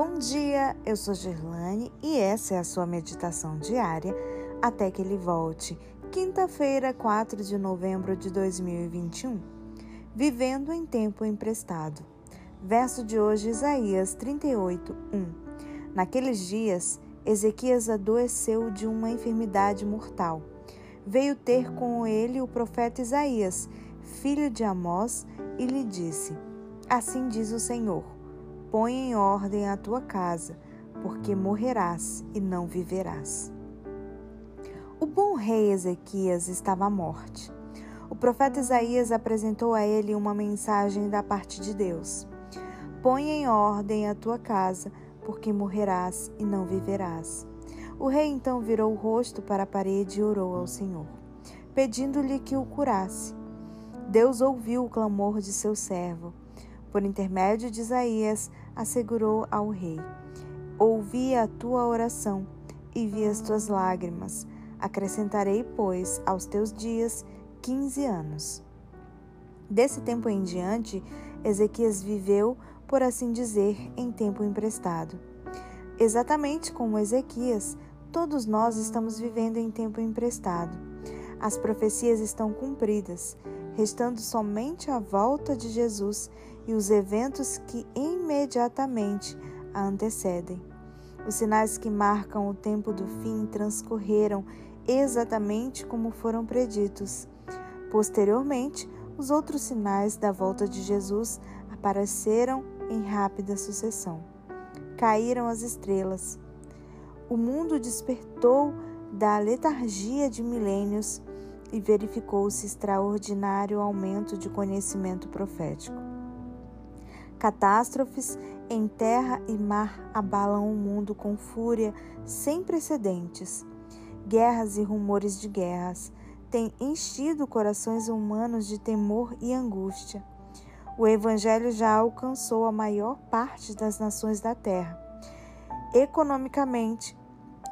Bom dia, eu sou Gerlane e essa é a sua meditação diária até que ele volte. Quinta-feira, 4 de novembro de 2021. Vivendo em tempo emprestado. Verso de hoje, Isaías 38, 1. Naqueles dias, Ezequias adoeceu de uma enfermidade mortal. Veio ter com ele o profeta Isaías, filho de Amós, e lhe disse: Assim diz o Senhor Põe em ordem a tua casa, porque morrerás e não viverás. O bom rei Ezequias estava à morte. O profeta Isaías apresentou a ele uma mensagem da parte de Deus: Põe em ordem a tua casa, porque morrerás e não viverás. O rei então virou o rosto para a parede e orou ao Senhor, pedindo-lhe que o curasse. Deus ouviu o clamor de seu servo por intermédio de Isaías, assegurou ao rei: Ouvi a tua oração e vi as tuas lágrimas. Acrescentarei, pois, aos teus dias quinze anos. Desse tempo em diante, Ezequias viveu, por assim dizer, em tempo emprestado. Exatamente como Ezequias, todos nós estamos vivendo em tempo emprestado. As profecias estão cumpridas restando somente a volta de Jesus e os eventos que imediatamente a antecedem. Os sinais que marcam o tempo do fim transcorreram exatamente como foram preditos. Posteriormente, os outros sinais da volta de Jesus apareceram em rápida sucessão. Caíram as estrelas. O mundo despertou da letargia de milênios e verificou-se extraordinário aumento de conhecimento profético. Catástrofes em terra e mar abalam o mundo com fúria sem precedentes. Guerras e rumores de guerras têm enchido corações humanos de temor e angústia. O Evangelho já alcançou a maior parte das nações da terra. Economicamente,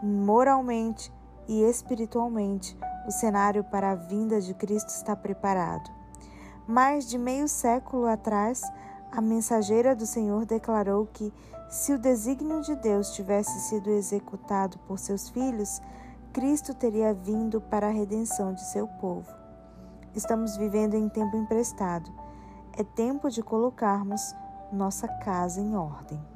moralmente e espiritualmente, o cenário para a vinda de Cristo está preparado. Mais de meio século atrás, a mensageira do Senhor declarou que, se o desígnio de Deus tivesse sido executado por seus filhos, Cristo teria vindo para a redenção de seu povo. Estamos vivendo em tempo emprestado. É tempo de colocarmos nossa casa em ordem.